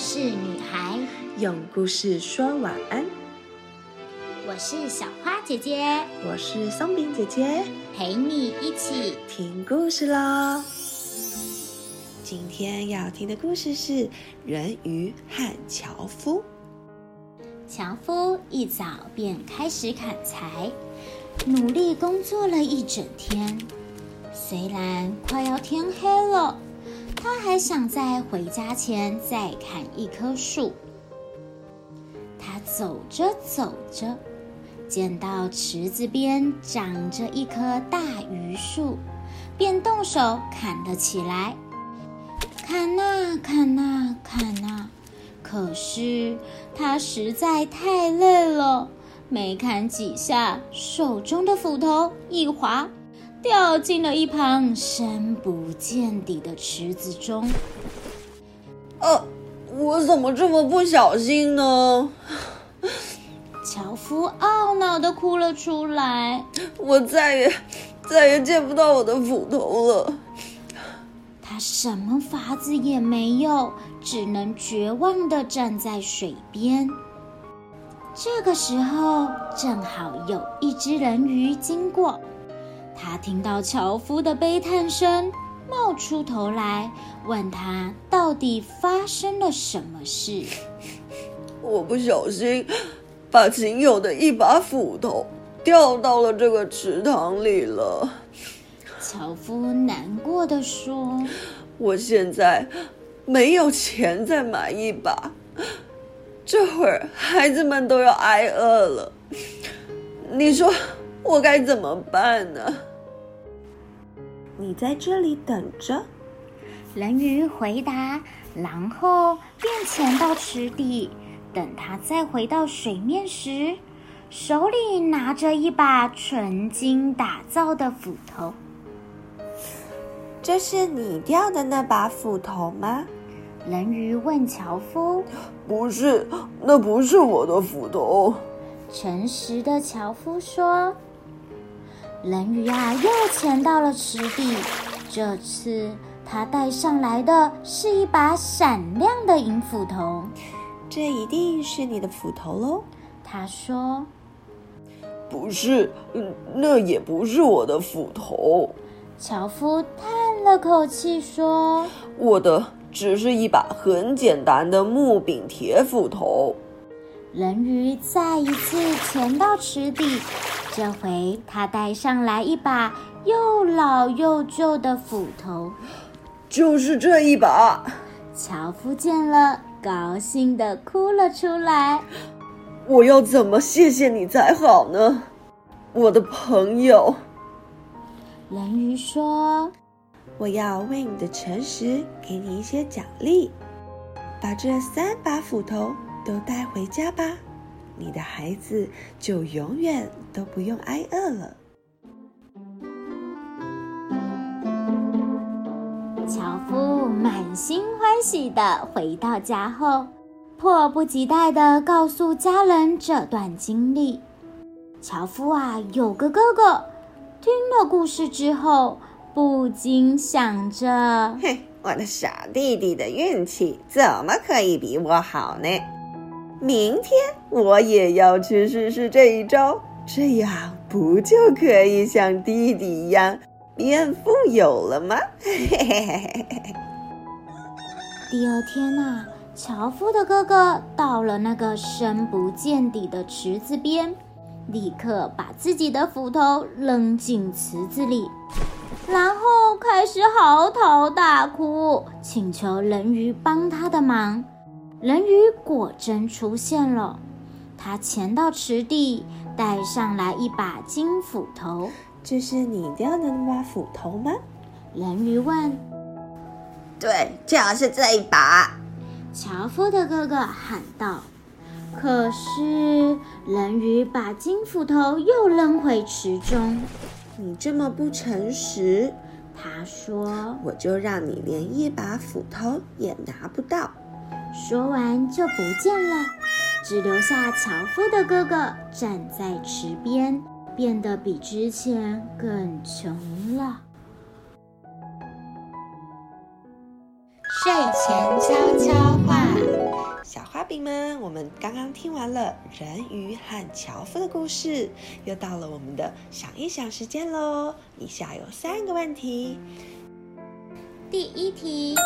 事女孩，用故事说晚安。我是小花姐姐，我是松饼姐姐，陪你一起听故事喽。今天要听的故事是《人鱼和樵夫》。樵夫一早便开始砍柴，努力工作了一整天。虽然快要天黑了，他还想在回家前再砍一棵树。他走着走着，见到池子边长着一棵大榆树，便动手砍了起来。砍呐砍呐砍呐！可是他实在太累了，没砍几下，手中的斧头一滑，掉进了一旁深不见底的池子中。呃，我怎么这么不小心呢？樵夫懊恼地哭了出来。我再也再也见不到我的斧头了。他什么法子也没有。只能绝望地站在水边。这个时候，正好有一只人鱼经过，他听到樵夫的悲叹声，冒出头来，问他到底发生了什么事。我不小心把仅有的一把斧头掉到了这个池塘里了。樵夫难过的说：“我现在……”没有钱再买一把，这会儿孩子们都要挨饿了。你说我该怎么办呢？你在这里等着。人鱼回答，然后便潜到池底，等他再回到水面时，手里拿着一把纯金打造的斧头。这是你掉的那把斧头吗？人鱼问樵夫：“不是，那不是我的斧头。”诚实的樵夫说：“人鱼啊，又潜到了池底。这次他带上来的是一把闪亮的银斧头。这一定是你的斧头喽。”他说：“不是，那也不是我的斧头。”樵夫叹了口气说：“我的。”只是一把很简单的木柄铁斧头。人鱼再一次潜到池底，这回他带上来一把又老又旧的斧头，就是这一把。樵夫见了，高兴的哭了出来。我要怎么谢谢你才好呢，我的朋友？人鱼说。我要为你的诚实给你一些奖励，把这三把斧头都带回家吧，你的孩子就永远都不用挨饿了。樵夫满心欢喜的回到家后，迫不及待的告诉家人这段经历。樵夫啊，有个哥哥，听了故事之后。不禁想着：“嘿，我的小弟弟的运气怎么可以比我好呢？明天我也要去试试这一招，这样不就可以像弟弟一样变富有了吗？”嘿嘿嘿嘿嘿。第二天呐，樵夫的哥哥到了那个深不见底的池子边，立刻把自己的斧头扔进池子里。然后开始嚎啕大哭，请求人鱼帮他的忙。人鱼果真出现了，他潜到池底，带上来一把金斧头。这是你掉的那把斧头吗？人鱼问。对，就是这一把。樵夫的哥哥喊道。可是人鱼把金斧头又扔回池中。你这么不诚实，他说：“我就让你连一把斧头也拿不到。”说完就不见了，只留下樵夫的哥哥站在池边，变得比之前更穷了。睡前悄悄话。小花饼们，我们刚刚听完了人鱼和樵夫的故事，又到了我们的想一想时间喽。以下有三个问题。第一题：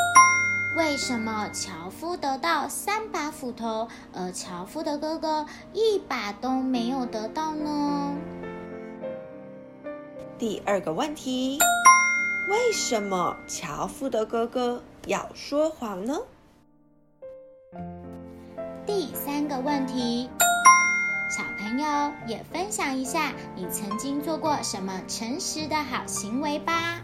为什么樵夫得到三把斧头，而樵夫的哥哥一把都没有得到呢？第二个问题：为什么樵夫的哥哥要说谎呢？第三个问题，小朋友也分享一下你曾经做过什么诚实的好行为吧。